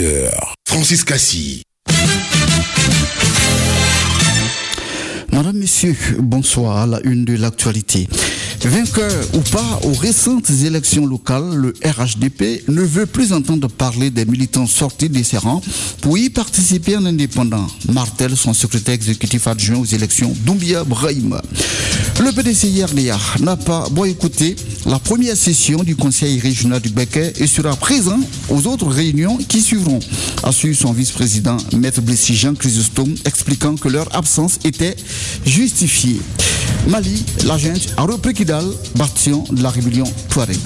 journal de 18h. Francis Cassi. Madame, Monsieur, bonsoir à la une de l'actualité. Vainqueur ou pas aux récentes élections locales, le RHDP ne veut plus entendre parler des militants sortis des ses rangs pour y participer en indépendant. Martel, son secrétaire exécutif adjoint aux élections, Doumbia Brahim. Le PDC RDA n'a pas boycotté la première session du Conseil régional du Béquet et sera présent aux autres réunions qui suivront, a su son vice-président, Maître Blessy Jean Chrysostome, expliquant que leur absence était justifiée. Mali, la junte a repris Kidal, bastion de la rébellion Touareg.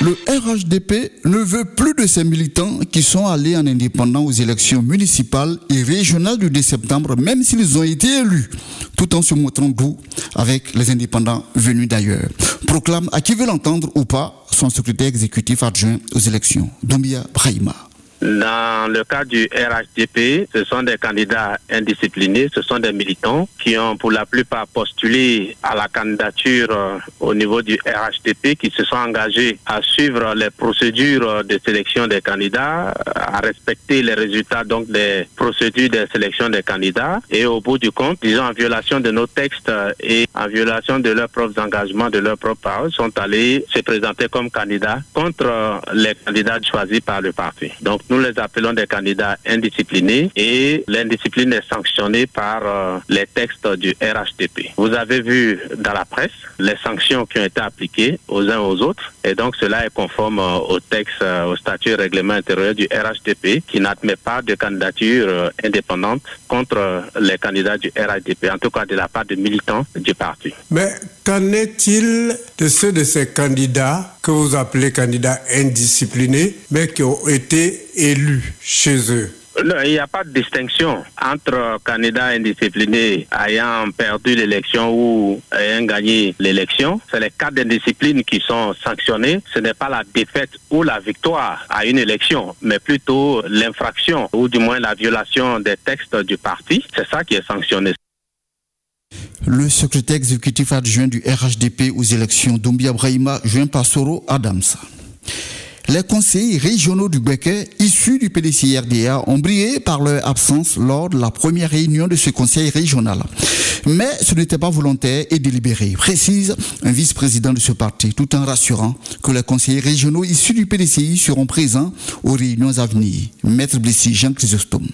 Le RHDP ne veut plus de ces militants qui sont allés en indépendant aux élections municipales et régionales du 2 septembre, même s'ils ont été élus, tout en se montrant doux avec les indépendants venus d'ailleurs. Proclame à qui veut l'entendre ou pas son secrétaire exécutif adjoint aux élections, Dombia Brahima. Dans le cas du RHDP, ce sont des candidats indisciplinés, ce sont des militants qui ont pour la plupart postulé à la candidature euh, au niveau du RHDP, qui se sont engagés à suivre les procédures de sélection des candidats, à respecter les résultats donc des procédures de sélection des candidats et au bout du compte, disons en violation de nos textes et en violation de leurs propres engagements, de leurs propres paroles, sont allés se présenter comme candidats contre les candidats choisis par le parti. Donc nous les appelons des candidats indisciplinés et l'indiscipline est sanctionnée par euh, les textes du RHDP. Vous avez vu dans la presse les sanctions qui ont été appliquées aux uns aux autres et donc cela est conforme euh, au texte, euh, au statut règlement intérieur du RHDP qui n'admet pas de candidature indépendante contre les candidats du RHDP, en tout cas de la part de militants du parti. Mais qu'en est-il de ceux de ces candidats que vous appelez candidats indisciplinés, mais qui ont été élus chez eux non, il n'y a pas de distinction entre candidats indisciplinés ayant perdu l'élection ou ayant gagné l'élection. C'est les cas d'indiscipline qui sont sanctionnés. Ce n'est pas la défaite ou la victoire à une élection, mais plutôt l'infraction ou du moins la violation des textes du parti. C'est ça qui est sanctionné. Le secrétaire exécutif adjoint du RHDP aux élections, Doumbia Brahima, joint par Soro Adams. Les conseillers régionaux du Béquet, issus du PDC-RDA, ont brillé par leur absence lors de la première réunion de ce conseil régional. Mais ce n'était pas volontaire et délibéré, précise un vice-président de ce parti, tout en rassurant que les conseillers régionaux issus du PDCI seront présents aux réunions à venir. Maître Blessy, Jean Chrysostome.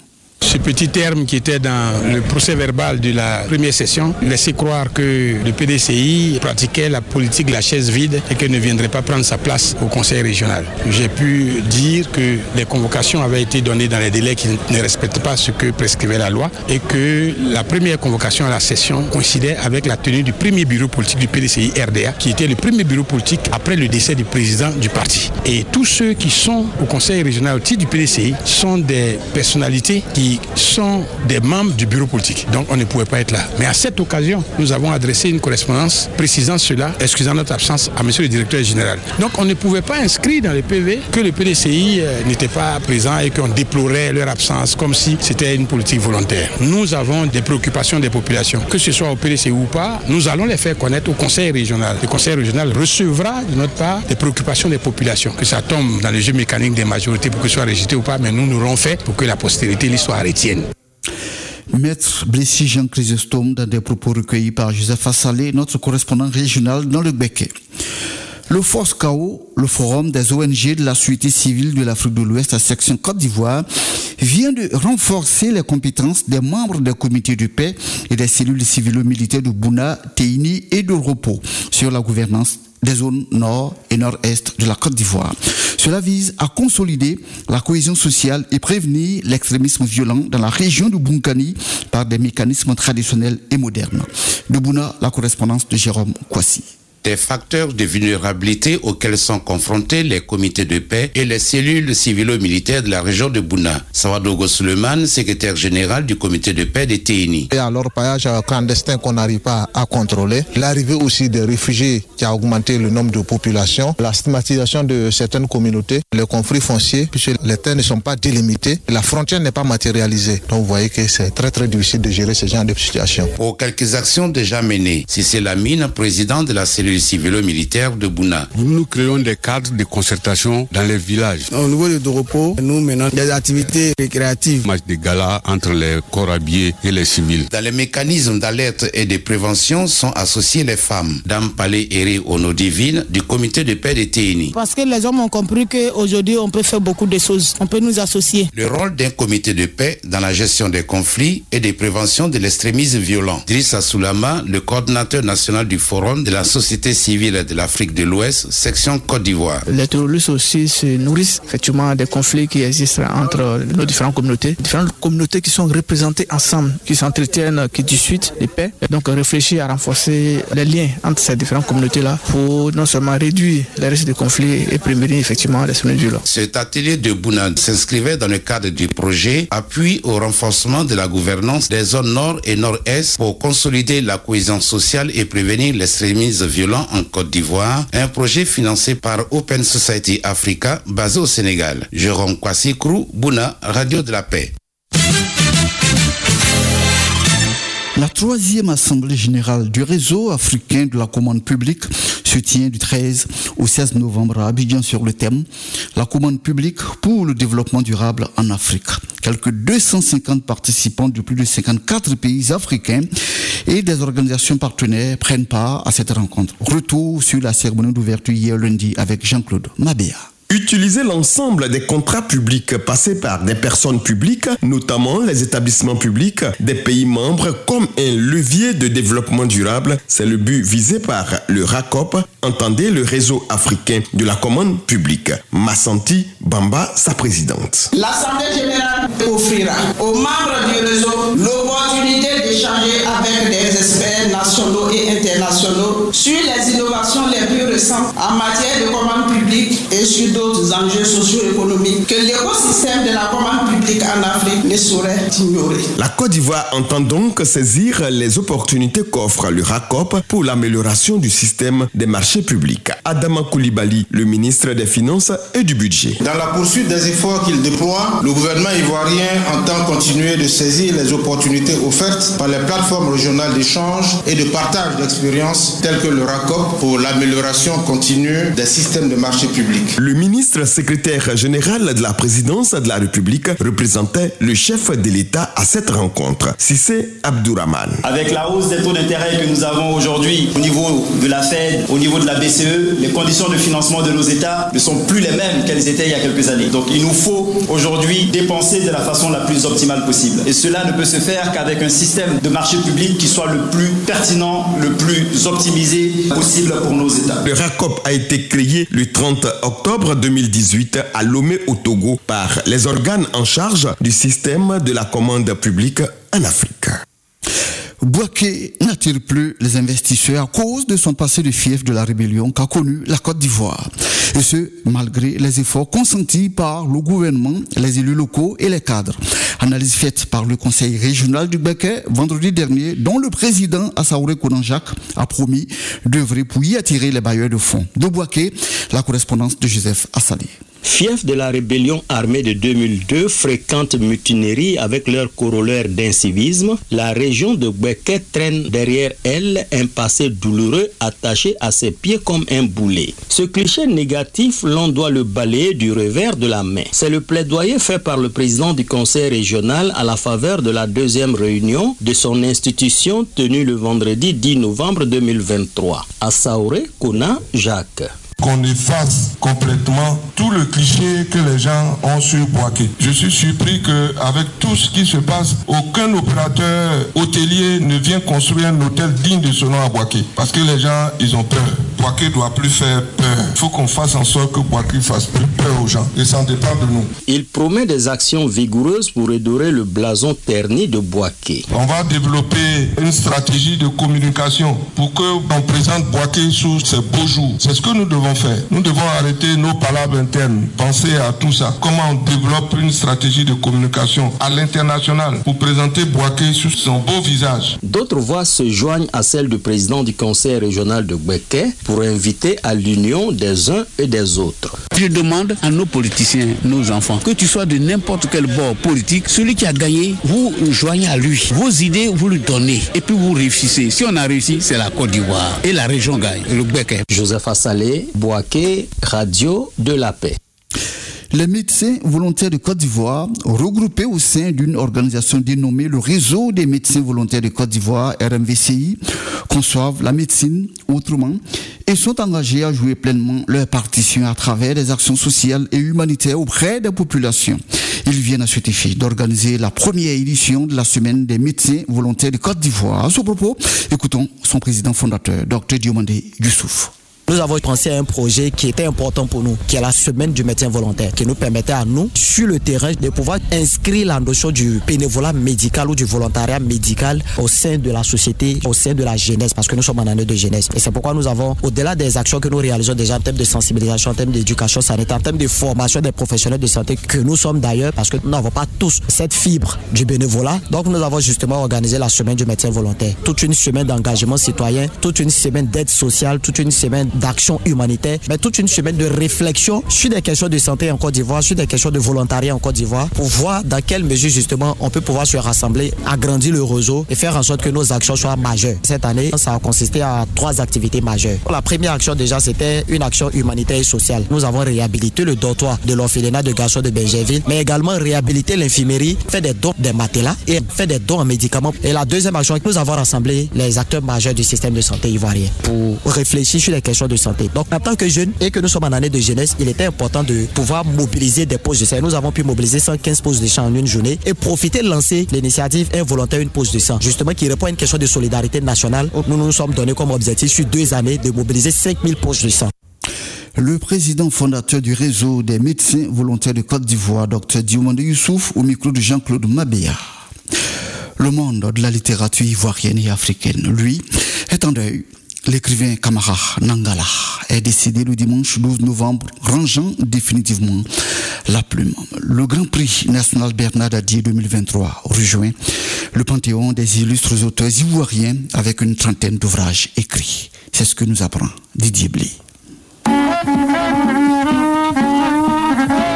Ce petit terme qui était dans le procès verbal de la première session laissait croire que le PDCI pratiquait la politique de la chaise vide et qu'il ne viendrait pas prendre sa place au conseil régional. J'ai pu dire que les convocations avaient été données dans les délais qui ne respectent pas ce que prescrivait la loi et que la première convocation à la session coïncidait avec la tenue du premier bureau politique du PDCI RDA qui était le premier bureau politique après le décès du président du parti. Et tous ceux qui sont au conseil régional au titre du PDCI sont des personnalités qui sont des membres du bureau politique. Donc on ne pouvait pas être là. Mais à cette occasion, nous avons adressé une correspondance précisant cela, excusant notre absence à monsieur le directeur général. Donc on ne pouvait pas inscrire dans le PV que le PDCI euh, n'était pas présent et qu'on déplorait leur absence comme si c'était une politique volontaire. Nous avons des préoccupations des populations, que ce soit au PDCI ou pas, nous allons les faire connaître au conseil régional. Le conseil régional recevra de notre part des préoccupations des populations, que ça tombe dans le jeu mécanique des majorités pour que ce soit rejeté ou pas, mais nous nous l'aurons fait pour que la postérité l'histoire Maître Blessy Jean Chrysostome dans des propos recueillis par Joseph Assalé, notre correspondant régional dans le Béquet. Le Force KO, le forum des ONG de la société civile de l'Afrique de l'Ouest à section Côte d'Ivoire, vient de renforcer les compétences des membres des comités de paix et des cellules civilo-militaires de Bouna, Teini et de Repos sur la gouvernance des zones nord et nord-est de la Côte d'Ivoire. Cela vise à consolider la cohésion sociale et prévenir l'extrémisme violent dans la région de Bunkani par des mécanismes traditionnels et modernes. De Bouna, la correspondance de Jérôme Kwasi des facteurs de vulnérabilité auxquels sont confrontés les comités de paix et les cellules civilo-militaires de la région de Bouna. Sawadogo Suleiman, secrétaire général du comité de paix de TENI. Et alors, paillage clandestin qu'on n'arrive pas à contrôler, l'arrivée aussi des réfugiés qui a augmenté le nombre de populations, la stigmatisation de certaines communautés, les conflits fonciers, puisque les terres ne sont pas délimitées, la frontière n'est pas matérialisée. Donc vous voyez que c'est très très difficile de gérer ce genre de situation. Pour quelques actions déjà menées, si c'est la mine, président de la cellule civilo-militaire de Bouna. Nous créons des cadres de concertation dans les villages. Au niveau de Doropo, nous menons des activités récréatives. Match de gala entre les corps habillés et les civils. Dans les mécanismes d'alerte et de prévention sont associées les femmes. Dame Palais Eré Ono Divine du comité de paix de Téini. Parce que les hommes ont compris qu'aujourd'hui on peut faire beaucoup de choses. On peut nous associer. Le rôle d'un comité de paix dans la gestion des conflits et des préventions de l'extrémisme violent. Drissa Soulama, le coordinateur national du Forum de la société civile de l'Afrique de l'Ouest, section Côte d'Ivoire. Les terroristes aussi se nourrissent effectivement des conflits qui existent entre nos différentes communautés. Différentes communautés qui sont représentées ensemble, qui s'entretiennent, qui discutent de paix. Donc réfléchir à renforcer les liens entre ces différentes communautés-là pour non seulement réduire les risques de conflits et prévenir effectivement les violents. Cet atelier de Bouna s'inscrivait dans le cadre du projet Appui au renforcement de la gouvernance des zones nord et nord-est pour consolider la cohésion sociale et prévenir l'extrémisme violent en Côte d'Ivoire, un projet financé par Open Society Africa basé au Sénégal. Jérôme Kwasikrou, Bouna, Radio de la Paix. Troisième assemblée générale du réseau africain de la commande publique se tient du 13 au 16 novembre à Abidjan sur le thème La commande publique pour le développement durable en Afrique. Quelques 250 participants de plus de 54 pays africains et des organisations partenaires prennent part à cette rencontre. Retour sur la cérémonie d'ouverture hier lundi avec Jean-Claude Mabéa. Utiliser l'ensemble des contrats publics passés par des personnes publiques, notamment les établissements publics des pays membres, comme un levier de développement durable, c'est le but visé par le RACOP, entendez le réseau africain de la commande publique. Massanti Bamba, sa présidente. L'Assemblée générale offrira aux membres du réseau l'opportunité d'échanger avec des experts nationaux et internationaux sur les innovations en matière de commande publique et sur d'autres enjeux socio-économiques que l'écosystème de la commande publique en Afrique ne saurait ignorer. La Côte d'Ivoire entend donc saisir les opportunités qu'offre le RACOP pour l'amélioration du système des marchés publics. Adama Koulibaly, le ministre des Finances et du Budget. Dans la poursuite des efforts qu'il déploie, le gouvernement ivoirien entend continuer de saisir les opportunités offertes par les plateformes régionales d'échange et de partage d'expériences telles que le RACOP pour l'amélioration continue des systèmes de marché public. Le ministre secrétaire général de la présidence de la République représentait le chef de l'État à cette rencontre, Sissé Abdourahman. Avec la hausse des taux d'intérêt que nous avons aujourd'hui au niveau de la Fed, au niveau de la BCE, les conditions de financement de nos États ne sont plus les mêmes qu'elles étaient il y a quelques années. Donc il nous faut aujourd'hui dépenser de la façon la plus optimale possible. Et cela ne peut se faire qu'avec un système de marché public qui soit le plus pertinent, le plus optimisé possible pour nos États. Le RACOP a été créé le 30 octobre 2018 à Lomé au Togo par les organes en charge du système de la commande publique en Afrique. Boaké n'attire plus les investisseurs à cause de son passé de fief de la rébellion qu'a connu la Côte d'Ivoire. Et ce, malgré les efforts consentis par le gouvernement, les élus locaux et les cadres. Analyse faite par le conseil régional du Béquet vendredi dernier, dont le président Assaouré Kounanjak a promis d'œuvrer pour y attirer les bailleurs de fonds. De Boaké, la correspondance de Joseph Assali. Fief de la rébellion armée de 2002, fréquente mutinerie avec leur corollaire d'incivisme, la région de Beket traîne derrière elle un passé douloureux attaché à ses pieds comme un boulet. Ce cliché négatif, l'on doit le balayer du revers de la main. C'est le plaidoyer fait par le président du conseil régional à la faveur de la deuxième réunion de son institution tenue le vendredi 10 novembre 2023 à Saoré, Kona, Jacques qu'on efface complètement tout le cliché que les gens ont sur Boaké. Je suis surpris qu'avec tout ce qui se passe, aucun opérateur hôtelier ne vient construire un hôtel digne de ce nom à Boaké. Parce que les gens, ils ont peur. Boaké doit plus faire peur. Il faut qu'on fasse en sorte que Boaké fasse plus peur aux gens. Et ça dépend de nous. Il promet des actions vigoureuses pour redorer le blason terni de Boaké. On va développer une stratégie de communication pour qu'on présente Boaké sous ses beaux jours. C'est ce que nous devons devons faire Nous devons arrêter nos palabres internes, penser à tout ça. Comment on développe une stratégie de communication à l'international pour présenter Boaké sous son beau visage. D'autres voix se joignent à celle du président du conseil régional de Gbeke pour inviter à l'union des uns et des autres. Je demande à nos politiciens, nos enfants, que tu sois de n'importe quel bord politique, celui qui a gagné, vous joignez à lui. Vos idées, vous lui donnez. Et puis vous réussissez. Si on a réussi, c'est la Côte d'Ivoire. Et la région gagne, le Gbeke. Joseph Assalé, Boaké, Radio de la Paix. Les médecins volontaires de Côte d'Ivoire, regroupés au sein d'une organisation dénommée le Réseau des médecins volontaires de Côte d'Ivoire, RMVCI, conçoivent la médecine autrement et sont engagés à jouer pleinement leur partition à travers des actions sociales et humanitaires auprès des populations. Ils viennent à cet effet d'organiser la première édition de la semaine des médecins volontaires de Côte d'Ivoire. À ce propos, écoutons son président fondateur, Dr Diomandé Youssouf. Nous avons pensé à un projet qui était important pour nous, qui est la semaine du médecin volontaire, qui nous permettait à nous, sur le terrain, de pouvoir inscrire la notion du bénévolat médical ou du volontariat médical au sein de la société, au sein de la jeunesse, parce que nous sommes en année de jeunesse. Et c'est pourquoi nous avons, au-delà des actions que nous réalisons déjà en termes de sensibilisation, en termes d'éducation sanitaire, en termes de formation des professionnels de santé, que nous sommes d'ailleurs, parce que nous n'avons pas tous cette fibre du bénévolat. Donc nous avons justement organisé la semaine du médecin volontaire. Toute une semaine d'engagement citoyen, toute une semaine d'aide sociale, toute une semaine d'action humanitaire, mais toute une semaine de réflexion sur des questions de santé en Côte d'Ivoire, sur des questions de volontariat en Côte d'Ivoire, pour voir dans quelle mesure justement on peut pouvoir se rassembler, agrandir le réseau et faire en sorte que nos actions soient majeures. Cette année, ça a consisté à trois activités majeures. La première action déjà, c'était une action humanitaire et sociale. Nous avons réhabilité le dortoir de l'orphelinat de garçons de Benjerville, mais également réhabilité l'infirmerie, fait des dons des matelas et fait des dons en médicaments. Et la deuxième action, nous avons rassemblé les acteurs majeurs du système de santé ivoirien pour réfléchir sur les questions de santé. Donc, en tant que jeune et que nous sommes en année de jeunesse, il était important de pouvoir mobiliser des postes de sang. Nous avons pu mobiliser 115 postes de sang en une journée et profiter de lancer l'initiative Involontaire une pause de sang, justement qui répond à une question de solidarité nationale. Nous nous sommes donnés comme objectif sur deux années de mobiliser 5000 postes de sang. Le président fondateur du réseau des médecins volontaires de Côte d'Ivoire, Dr Diomande Youssouf, au micro de Jean-Claude Mabéa. Le monde de la littérature ivoirienne et africaine, lui, est en deuil l'écrivain Kamara Nangala est décédé le dimanche 12 novembre, rangeant définitivement la plume. Le Grand Prix national Bernard Dadier 2023 rejoint le panthéon des illustres auteurs ivoiriens avec une trentaine d'ouvrages écrits. C'est ce que nous apprend Didier Blé.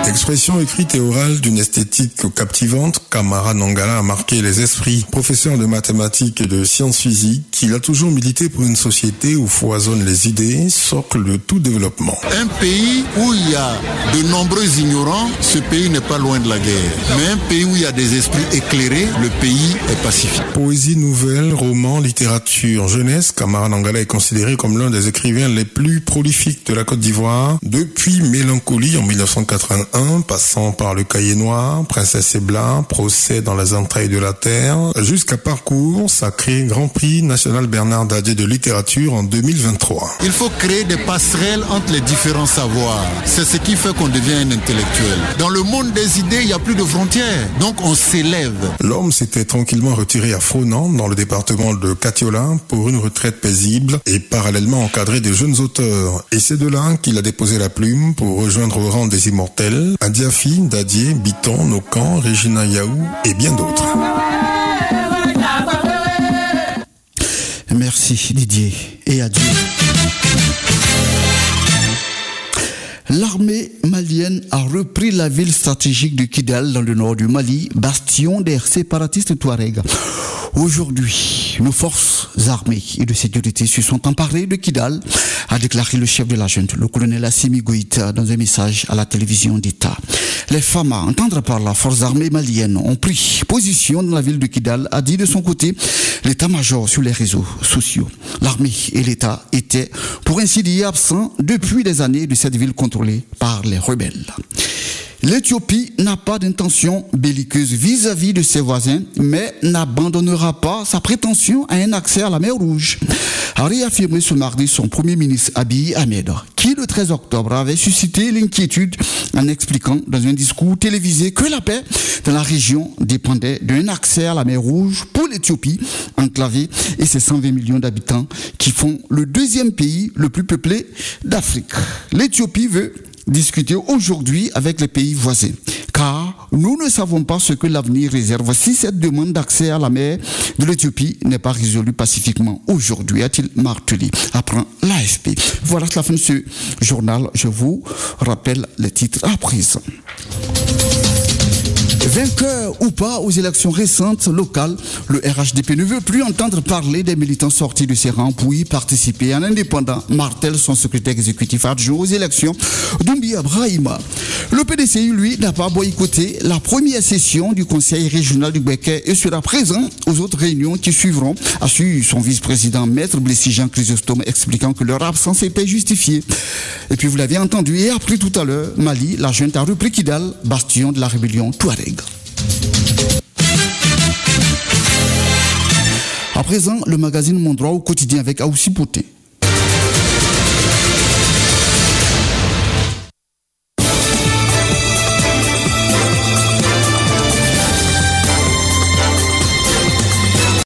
Expression écrite et orale d'une esthétique captivante, Kamara Nangala a marqué les esprits. Professeur de mathématiques et de sciences physiques, il a toujours milité pour une société où foisonnent les idées, socle de tout développement. Un pays où il y a de nombreux ignorants, ce pays n'est pas loin de la guerre. Mais un pays où il y a des esprits éclairés, le pays est pacifique. Poésie nouvelle, roman, littérature, jeunesse, Kamara Nangala est considéré comme l'un des écrivains les plus prolifiques de la Côte d'Ivoire depuis Mélancolie en 1981 passant par le cahier noir, Princesse Ebla, Procès dans les entrailles de la terre, jusqu'à Parcours, sacré Grand Prix national Bernard Dadier de littérature en 2023. Il faut créer des passerelles entre les différents savoirs. C'est ce qui fait qu'on devient un intellectuel. Dans le monde des idées, il n'y a plus de frontières. Donc on s'élève. L'homme s'était tranquillement retiré à Fronan, dans le département de Catiola, pour une retraite paisible et parallèlement encadré de jeunes auteurs. Et c'est de là qu'il a déposé la plume pour rejoindre au rang des immortels Adiafi, Dadier, Biton, Nokan, Regina Yaou et bien d'autres. Merci Didier et adieu. L'armée malienne a repris la ville stratégique de Kidal dans le nord du Mali, bastion des séparatistes Touaregs. Aujourd'hui, nos forces armées et de sécurité se sont emparées de Kidal, a déclaré le chef de la junte, le colonel Assimi Goïta, dans un message à la télévision d'État. Les femmes à entendre par la force armée malienne ont pris position dans la ville de Kidal, a dit de son côté l'état-major sur les réseaux sociaux. L'armée et l'État étaient, pour ainsi dire, absents depuis des années de cette ville contrôlée par les rebelles. L'Éthiopie n'a pas d'intention belliqueuse vis-à-vis de ses voisins, mais n'abandonnera pas sa prétention à un accès à la mer Rouge. A réaffirmé ce mardi son premier ministre Abiy Ahmed, qui le 13 octobre avait suscité l'inquiétude en expliquant dans un discours télévisé que la paix dans la région dépendait d'un accès à la mer Rouge pour l'Éthiopie, enclavée, et ses 120 millions d'habitants qui font le deuxième pays le plus peuplé d'Afrique. L'Éthiopie veut discuter aujourd'hui avec les pays voisins. Car nous ne savons pas ce que l'avenir réserve si cette demande d'accès à la mer de l'Éthiopie n'est pas résolue pacifiquement aujourd'hui, a-t-il martelé, apprend l'AFP. Voilà la fin de ce journal. Je vous rappelle les titres à présent. Vainqueur ou pas aux élections récentes locales, le RHDP ne veut plus entendre parler des militants sortis de ses rangs pour y participer. Un indépendant martel son secrétaire exécutif adjoint aux élections, Doumbia Abrahima. Le PDCI, lui, n'a pas boycotté la première session du conseil régional du Béquet et sera présent aux autres réunions qui suivront, a su son vice-président, maître Blessy Jean Chrysostome, expliquant que leur absence était justifiée. Et puis vous l'avez entendu et appris tout à l'heure, Mali, la junte a repris Kidal, bastion de la rébellion Touareg. À présent, le magazine Mon Droit au quotidien avec Aoussi.